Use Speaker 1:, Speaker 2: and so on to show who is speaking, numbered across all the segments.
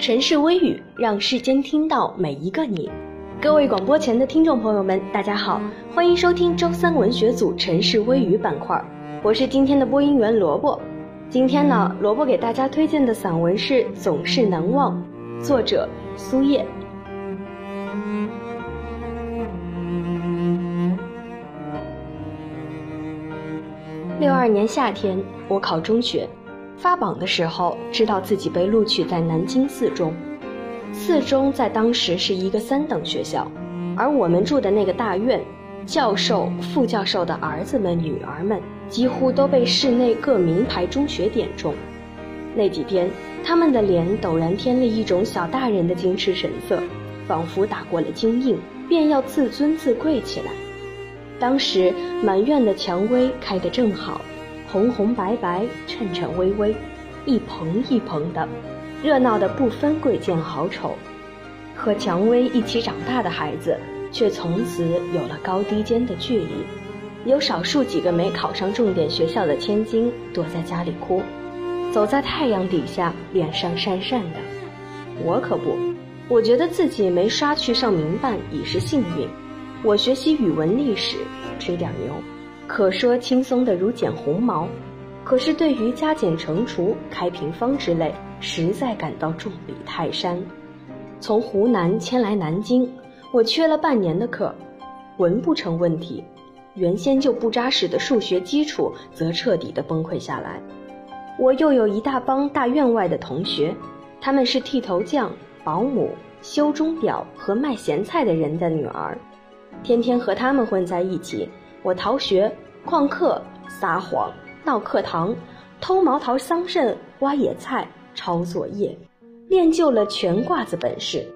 Speaker 1: 城市微语，让世间听到每一个你。各位广播前的听众朋友们，大家好，欢迎收听周三文学组城市微语板块，我是今天的播音员萝卜。今天呢，萝卜给大家推荐的散文是《总是难忘》，作者苏叶。六二年夏天，我考中学，发榜的时候知道自己被录取在南京四中。四中在当时是一个三等学校，而我们住的那个大院，教授、副教授的儿子们、女儿们几乎都被市内各名牌中学点中。那几天，他们的脸陡然添了一种小大人的矜持神色，仿佛打过了精印，便要自尊自贵起来。当时满院的蔷薇开得正好，红红白白，颤颤巍巍，一蓬一蓬的，热闹的不分贵贱好丑。和蔷薇一起长大的孩子，却从此有了高低间的距离。有少数几个没考上重点学校的千金，躲在家里哭，走在太阳底下，脸上讪讪的。我可不，我觉得自己没刷去上民办已是幸运。我学习语文历史，吹点牛，可说轻松的如剪红毛。可是对于加减乘除、开平方之类，实在感到重比泰山。从湖南迁来南京，我缺了半年的课，文不成问题，原先就不扎实的数学基础则彻底的崩溃下来。我又有一大帮大院外的同学，他们是剃头匠、保姆、修钟表和卖咸菜的人的女儿。天天和他们混在一起，我逃学、旷课、撒谎、闹课堂、偷毛桃、桑葚、挖野菜、抄作业，练就了全挂子本事，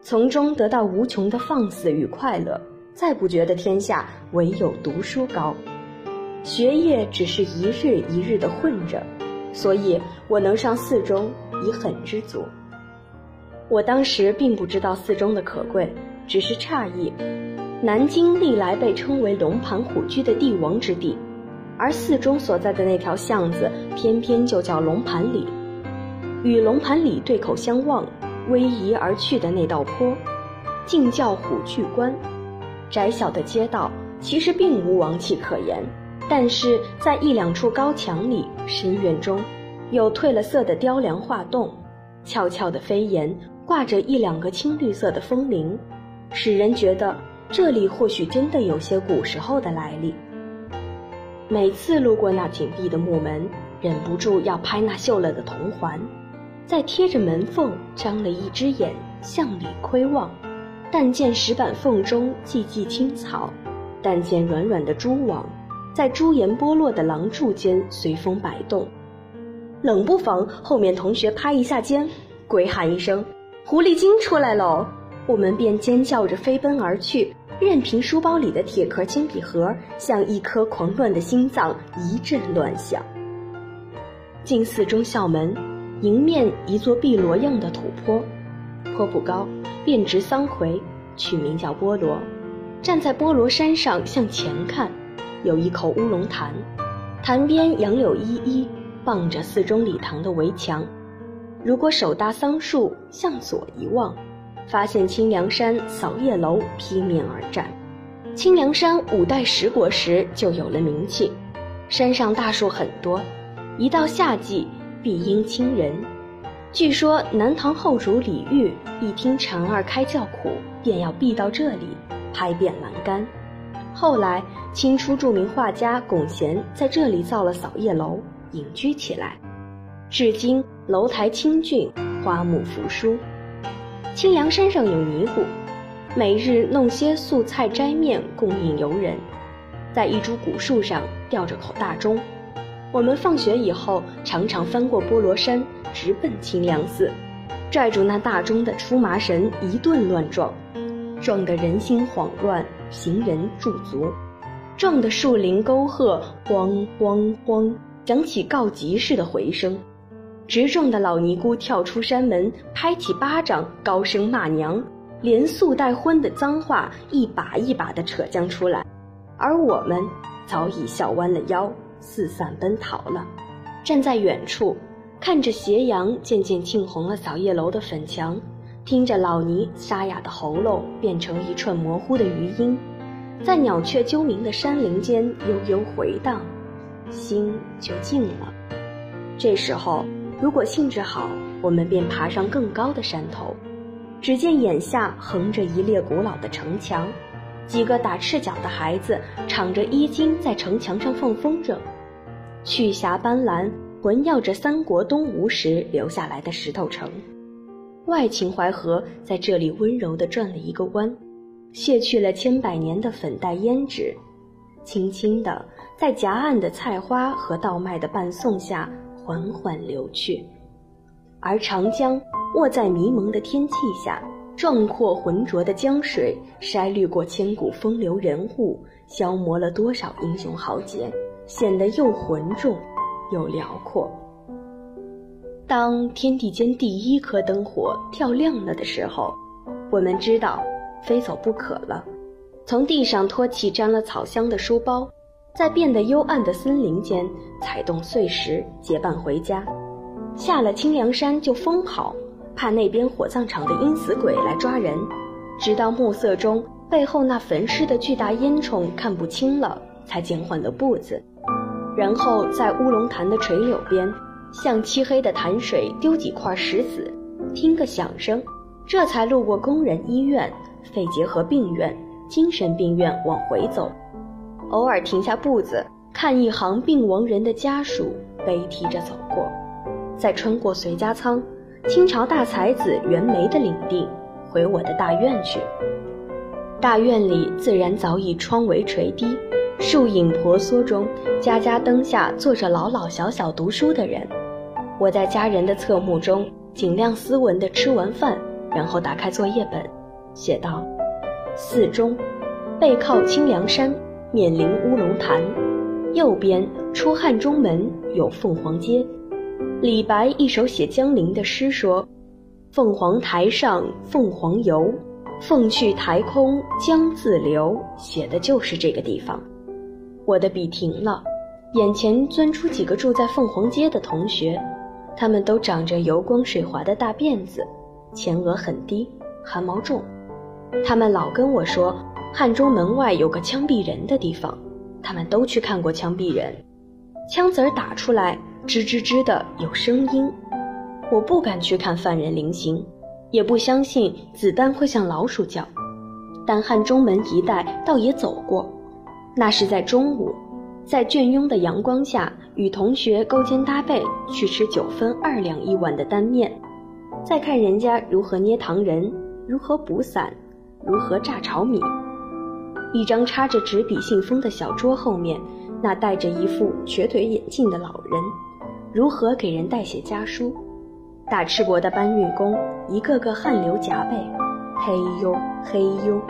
Speaker 1: 从中得到无穷的放肆与快乐，再不觉得天下唯有读书高。学业只是一日一日的混着，所以我能上四中已很知足。我当时并不知道四中的可贵，只是诧异。南京历来被称为龙盘虎踞的帝王之地，而四中所在的那条巷子偏偏就叫龙盘里。与龙盘里对口相望、逶迤而去的那道坡，竟叫虎踞关。窄小的街道其实并无王气可言，但是在一两处高墙里、深院中，有褪了色的雕梁画栋，翘翘的飞檐挂着一两个青绿色的风铃，使人觉得。这里或许真的有些古时候的来历。每次路过那紧闭的木门，忍不住要拍那锈了的铜环，再贴着门缝张了一只眼向里窥望，但见石板缝中寂寂青草，但见软软的蛛网，在朱颜剥落的廊柱间随风摆动。冷不防后面同学拍一下肩，鬼喊一声：“狐狸精出来喽！”我们便尖叫着飞奔而去。任凭书包里的铁壳铅笔盒像一颗狂乱的心脏一阵乱响。进四中校门，迎面一座碧螺样的土坡，坡不高，便植桑葵，取名叫菠萝。站在菠萝山上向前看，有一口乌龙潭，潭边杨柳依依，傍着四中礼堂的围墙。如果手搭桑树，向左一望。发现清凉山扫叶楼披面而战。清凉山五代十国时就有了名气，山上大树很多，一到夏季必应清人。据说南唐后主李煜一听蝉儿开叫苦，便要避到这里拍遍栏杆。后来清初著名画家龚贤在这里造了扫叶楼，隐居起来。至今楼台清俊，花木扶疏。清凉山上有尼姑，每日弄些素菜斋面供应游人，在一株古树上吊着口大钟。我们放学以后常常翻过菠萝山，直奔清凉寺，拽住那大钟的出麻绳一顿乱撞，撞得人心慌乱，行人驻足，撞得树林沟壑咣咣咣，响起告急似的回声。直撞的老尼姑跳出山门，拍起巴掌，高声骂娘，连素带荤的脏话一把一把的扯将出来，而我们早已笑弯了腰，四散奔逃了。站在远处，看着斜阳渐渐浸红了扫叶楼的粉墙，听着老尼沙哑的喉咙变成一串模糊的余音，在鸟雀啾鸣的山林间悠悠回荡，心就静了。这时候，如果兴致好，我们便爬上更高的山头。只见眼下横着一列古老的城墙，几个打赤脚的孩子敞着衣襟在城墙上放风筝，去霞斑斓。环绕着三国东吴时留下来的石头城，外秦淮河在这里温柔地转了一个弯，卸去了千百年的粉黛胭脂，轻轻地在夹岸的菜花和稻麦的伴送下缓缓流去。而长江卧在迷蒙的天气下，壮阔浑浊的江水筛滤过千古风流人物，消磨了多少英雄豪杰，显得又浑重。又辽阔。当天地间第一颗灯火跳亮了的时候，我们知道非走不可了。从地上托起沾了草香的书包，在变得幽暗的森林间踩动碎石，结伴回家。下了清凉山就疯跑，怕那边火葬场的阴死鬼来抓人。直到暮色中背后那焚尸的巨大烟囱看不清了，才减缓了步子。然后在乌龙潭的垂柳边，向漆黑的潭水丢几块石子，听个响声，这才路过工人医院、肺结核病院、精神病院往回走，偶尔停下步子看一行病亡人的家属背提着走过，再穿过随家仓，清朝大才子袁枚的领地，回我的大院去。大院里自然早已窗帷垂低。树影婆娑中，家家灯下坐着老老小小读书的人。我在家人的侧目中，尽量斯文地吃完饭，然后打开作业本，写道：“四中，背靠清凉山，面临乌龙潭，右边出汉中门有凤凰街。”李白一首写江陵的诗说：“凤凰台上凤凰游，凤去台空江自流。”写的就是这个地方。我的笔停了，眼前钻出几个住在凤凰街的同学，他们都长着油光水滑的大辫子，前额很低，汗毛重。他们老跟我说，汉中门外有个枪毙人的地方，他们都去看过枪毙人，枪子儿打出来，吱吱吱的有声音。我不敢去看犯人临刑，也不相信子弹会像老鼠叫，但汉中门一带倒也走过。那是在中午，在倦慵的阳光下，与同学勾肩搭背去吃九分二两一碗的担面，再看人家如何捏糖人，如何补伞，如何炸炒米。一张插着纸笔信封的小桌后面，那戴着一副瘸腿眼镜的老人，如何给人代写家书。大赤膊的搬运工，一个个汗流浃背，嘿呦嘿呦。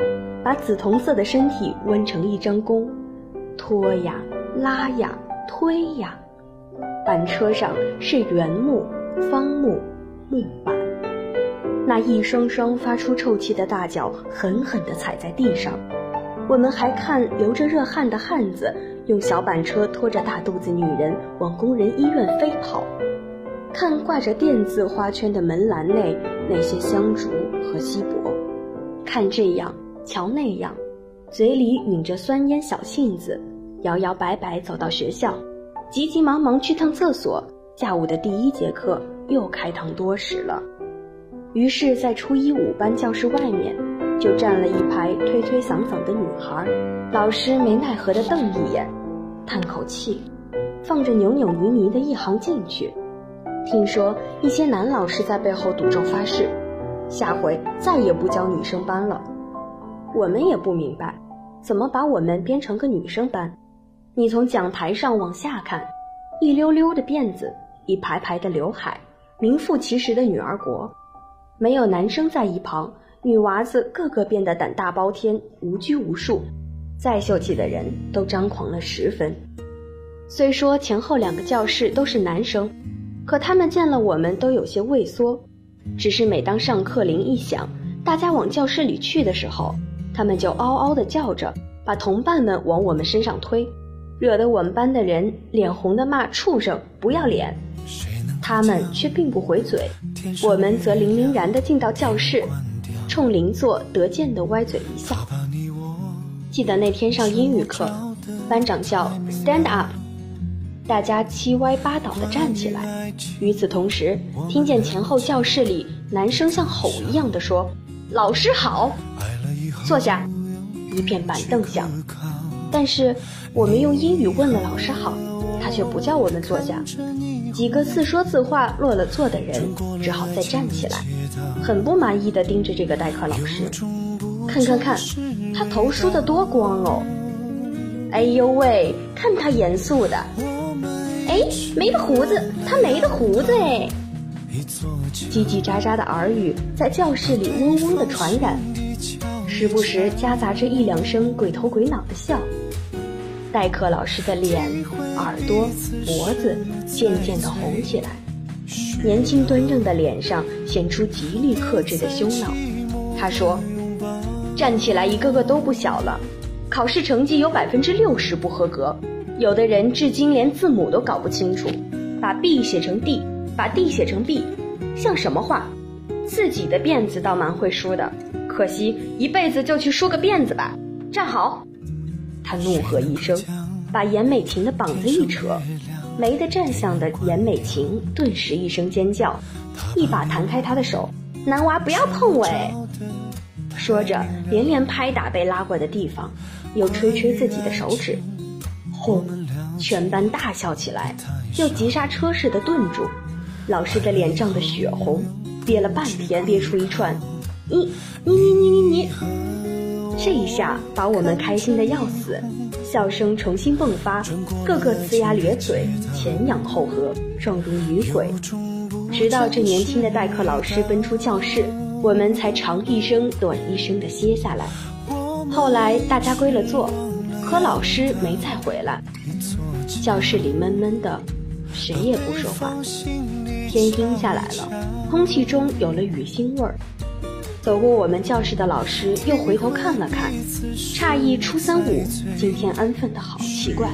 Speaker 1: 把紫铜色的身体弯成一张弓，拖呀拉呀推呀，板车上是原木、方木、木板，那一双双发出臭气的大脚狠狠地踩在地上。我们还看流着热汗的汉子用小板车拖着大肚子女人往工人医院飞跑，看挂着电字花圈的门栏内那些香烛和锡箔，看这样。瞧那样，嘴里吮着酸烟小杏子，摇摇摆摆走到学校，急急忙忙去趟厕所。下午的第一节课又开堂多时了，于是，在初一五班教室外面，就站了一排推推搡搡的女孩。老师没奈何地瞪一眼，叹口气，放着扭扭捏捏的一行进去。听说一些男老师在背后赌咒发誓，下回再也不教女生班了。我们也不明白，怎么把我们编成个女生班？你从讲台上往下看，一溜溜的辫子，一排排的刘海，名副其实的女儿国。没有男生在一旁，女娃子个个变得胆大包天，无拘无束，再秀气的人都张狂了十分。虽说前后两个教室都是男生，可他们见了我们都有些畏缩。只是每当上课铃一响，大家往教室里去的时候，他们就嗷嗷地叫着，把同伴们往我们身上推，惹得我们班的人脸红的骂畜生不要脸。他们却并不回嘴，我们则凛凛然地进到教室，冲邻座得见的歪嘴一笑。记得那天上英语课，班长叫 Stand up，大家七歪八倒的站起来。与此同时，听见前后教室里男生像吼一样的说：“老师好，坐下。”一片板凳响。但是我们用英语问了老师好。他却不叫我们坐下，几个自说自话落了座的人只好再站起来，很不满意地盯着这个代课老师，看看看，他头梳得多光哦！哎呦喂，看他严肃的，哎，没的胡子，他没的胡子哎！叽叽喳喳的耳语在教室里嗡嗡的传染，时不时夹杂着一两声鬼头鬼脑的笑。代课老师的脸、耳朵、脖子渐渐地红起来，年轻端正的脸上显出极力克制的凶恼。他说：“站起来，一个个都不小了，考试成绩有百分之六十不合格，有的人至今连字母都搞不清楚，把 B 写成 D，把 D 写成 B，像什么话？自己的辫子倒蛮会梳的，可惜一辈子就去梳个辫子吧。站好。”他怒喝一声，把严美琴的膀子一扯，没得站相的严美琴顿时一声尖叫，一把弹开他的手：“男娃不要碰我！”哎，说着连连拍打被拉过的地方，又吹吹自己的手指。轰！全班大笑起来，又急刹车似的顿住。老师的脸涨得血红，憋了半天，憋出一串：“你你你你你你。”这一下把我们开心的要死，笑声重新迸发，个个呲牙咧嘴，前仰后合，状如女鬼。直到这年轻的代课老师奔出教室，我们才长一声短一声的歇下来。后来大家归了座，可老师没再回来。教室里闷闷的，谁也不说话。天阴下来了，空气中有了雨腥味儿。走过我们教室的老师又回头看了看，诧异初三五今天安分的好奇怪。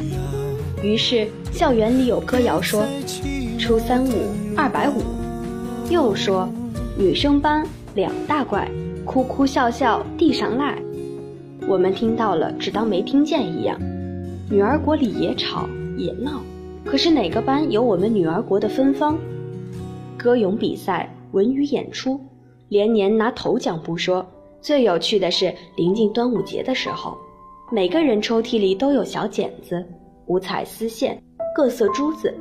Speaker 1: 于是校园里有歌谣说：“初三五二百五。”又说：“女生班两大怪，哭哭笑笑地上赖。”我们听到了，只当没听见一样。女儿国里也吵也闹，可是哪个班有我们女儿国的芬芳？歌咏比赛，文娱演出。连年拿头奖不说，最有趣的是临近端午节的时候，每个人抽屉里都有小剪子、五彩丝线、各色珠子。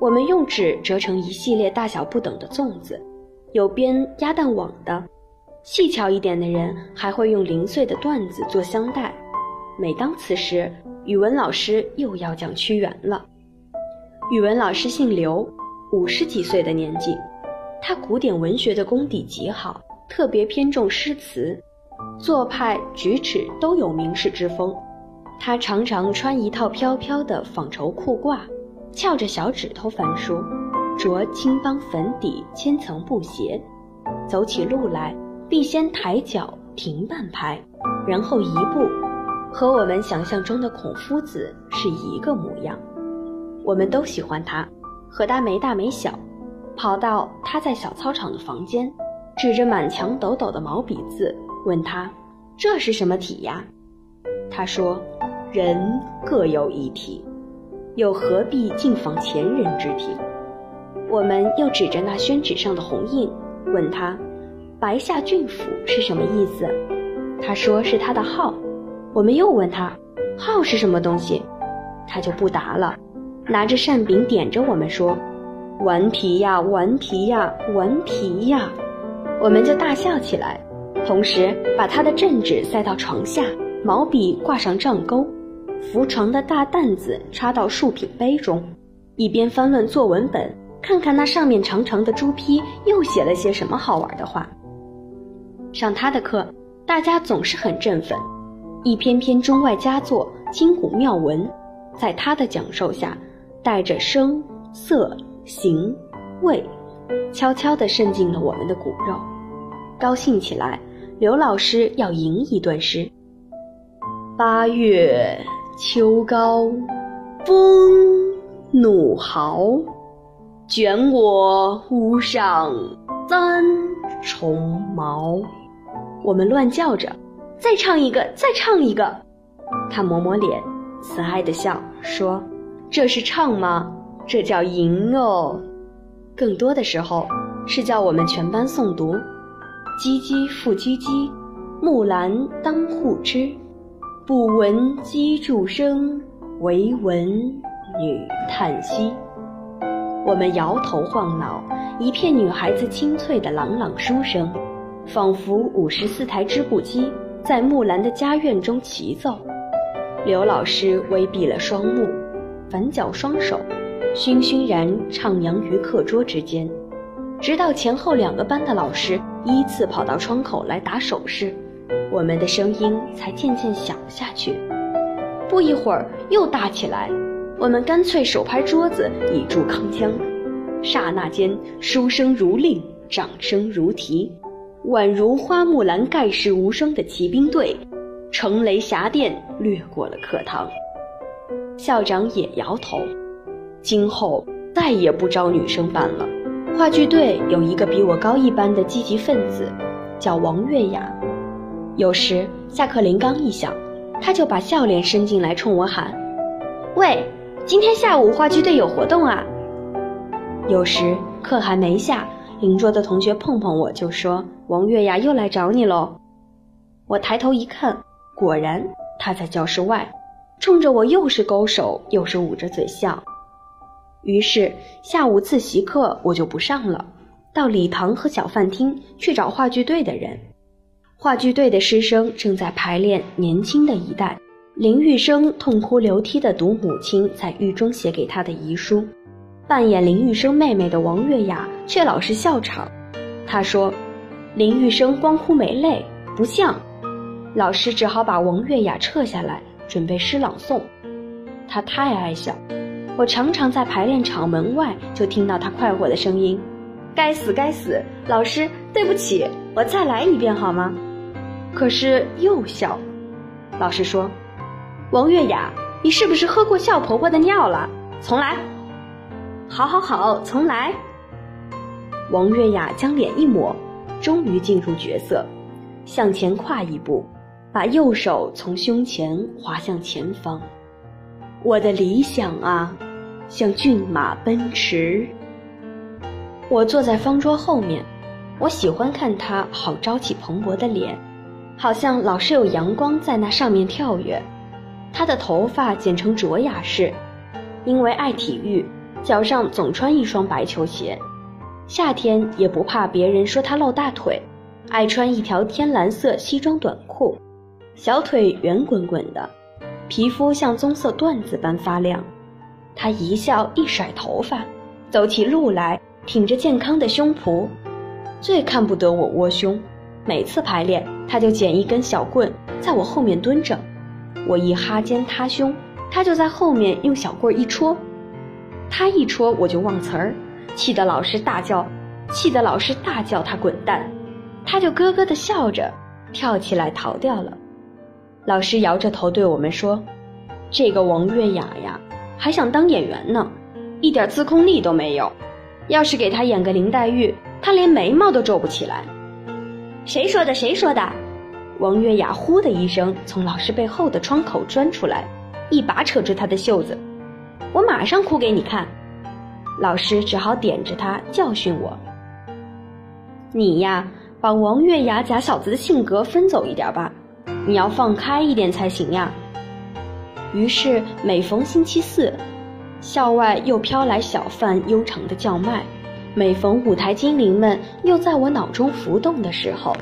Speaker 1: 我们用纸折成一系列大小不等的粽子，有编鸭蛋网的，细巧一点的人还会用零碎的缎子做香袋。每当此时，语文老师又要讲屈原了。语文老师姓刘，五十几岁的年纪。他古典文学的功底极好，特别偏重诗词，做派举止都有名士之风。他常常穿一套飘飘的纺绸裤褂，翘着小指头翻书，着青帮粉底千层布鞋，走起路来必先抬脚停半拍，然后一步，和我们想象中的孔夫子是一个模样。我们都喜欢他，和他没大没小。跑到他在小操场的房间，指着满墙抖抖的毛笔字，问他：“这是什么体呀？”他说：“人各有一体，又何必尽访前人之体？”我们又指着那宣纸上的红印，问他：“白下郡府是什么意思？”他说是他的号。我们又问他：“号是什么东西？”他就不答了，拿着扇柄点着我们说。顽皮呀，顽皮呀，顽皮呀！我们就大笑起来，同时把他的镇纸塞到床下，毛笔挂上帐钩，扶床的大担子插到树品杯中，一边翻论作文本，看看那上面长长的朱批又写了些什么好玩的话。上他的课，大家总是很振奋，一篇篇中外佳作、今古妙文，在他的讲授下，带着声色。行、味，悄悄地渗进了我们的骨肉。高兴起来，刘老师要吟一段诗：八月秋高，风怒号，卷我屋上三重茅。我们乱叫着，再唱一个，再唱一个。他抹抹脸，慈爱的笑说：“这是唱吗？这叫吟哦。”更多的时候是叫我们全班诵读：“唧唧复唧唧，木兰当户织。不闻机杼声，惟闻女叹息。”我们摇头晃脑，一片女孩子清脆的朗朗书声，仿佛五十四台织布机在木兰的家院中齐奏。刘老师微闭了双目，反绞双手，醺醺然徜徉于课桌之间，直到前后两个班的老师依次跑到窗口来打手势，我们的声音才渐渐小下去。不一会儿又大起来。我们干脆手拍桌子以助铿锵，刹那间书声如令，掌声如啼，宛如花木兰盖世无双的骑兵队，乘雷霞电掠过了课堂。校长也摇头，今后再也不招女生班了。话剧队有一个比我高一班的积极分子，叫王月雅，有时下课铃刚一响，他就把笑脸伸进来冲我喊：“喂！”今天下午话剧队有活动啊。有时课还没下，邻桌的同学碰碰我就说：“王月雅又来找你喽。”我抬头一看，果然他在教室外，冲着我又是勾手又是捂着嘴笑。于是下午自习课我就不上了，到礼堂和小饭厅去找话剧队的人。话剧队的师生正在排练年轻的一代。林玉生痛哭流涕地读母亲在狱中写给他的遗书，扮演林玉生妹妹的王月雅却老是笑场。他说：“林玉生光哭没泪，不像。”老师只好把王月雅撤下来，准备诗朗诵。他太爱笑，我常常在排练场门外就听到他快活的声音：“该死，该死！老师，对不起，我再来一遍好吗？”可是又笑。老师说。王月雅，你是不是喝过笑婆婆的尿了？重来。好，好，好，重来。王月雅将脸一抹，终于进入角色，向前跨一步，把右手从胸前滑向前方。我的理想啊，像骏马奔驰。我坐在方桌后面，我喜欢看他好朝气蓬勃的脸，好像老是有阳光在那上面跳跃。他的头发剪成卓雅式，因为爱体育，脚上总穿一双白球鞋，夏天也不怕别人说他露大腿，爱穿一条天蓝色西装短裤，小腿圆滚滚的，皮肤像棕色缎子般发亮。他一笑一甩头发，走起路来挺着健康的胸脯，最看不得我窝胸。每次排练，他就捡一根小棍在我后面蹲着。我一哈肩塌胸，他就在后面用小棍一戳，他一戳我就忘词儿，气得老师大叫，气得老师大叫他滚蛋，他就咯咯的笑着，跳起来逃掉了。老师摇着头对我们说：“这个王月雅呀，还想当演员呢，一点自控力都没有。要是给他演个林黛玉，他连眉毛都皱不起来。”谁说的？谁说的？王月雅呼的一声从老师背后的窗口钻出来，一把扯住他的袖子。我马上哭给你看。老师只好点着他教训我：“你呀，把王月雅假小子的性格分走一点吧，你要放开一点才行呀。”于是每逢星期四，校外又飘来小贩悠长的叫卖；每逢舞台精灵们又在我脑中浮动的时候。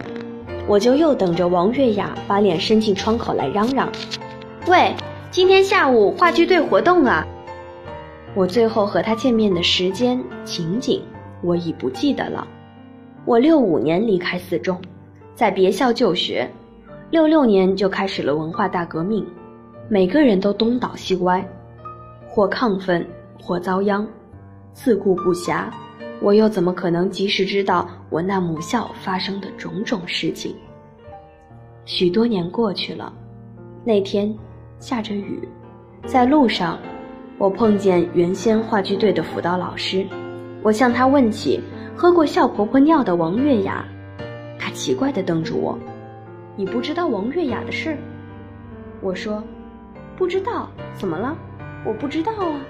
Speaker 1: 我就又等着王月雅把脸伸进窗口来嚷嚷：“喂，今天下午话剧队活动啊！”我最后和他见面的时间情景我已不记得了。我六五年离开四中，在别校就学，六六年就开始了文化大革命，每个人都东倒西歪，或亢奋，或遭殃，自顾不暇。我又怎么可能及时知道我那母校发生的种种事情？许多年过去了，那天下着雨，在路上，我碰见原先话剧队的辅导老师，我向他问起喝过笑婆婆尿的王月雅，他奇怪地瞪着我：“你不知道王月雅的事？”我说：“不知道，怎么了？我不知道啊。”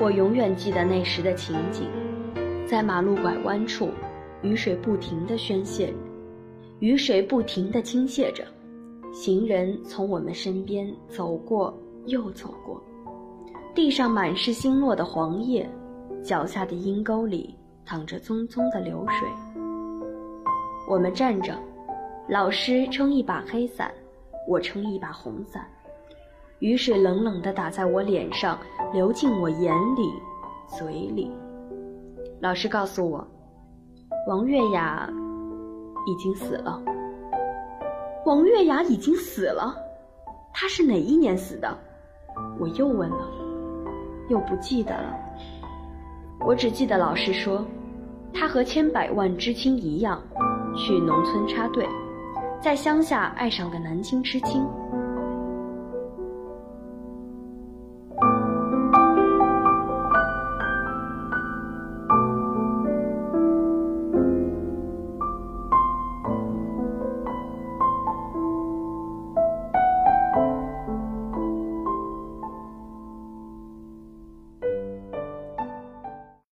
Speaker 1: 我永远记得那时的情景，在马路拐弯处，雨水不停地宣泄，雨水不停地倾泻着，行人从我们身边走过又走过，地上满是新落的黄叶，脚下的阴沟里淌着淙淙的流水。我们站着，老师撑一把黑伞，我撑一把红伞。雨水冷冷地打在我脸上，流进我眼里、嘴里。老师告诉我，王月雅已经死了。王月雅已经死了，她是哪一年死的？我又问了，又不记得了。我只记得老师说，她和千百万知青一样，去农村插队，在乡下爱上个南京知青。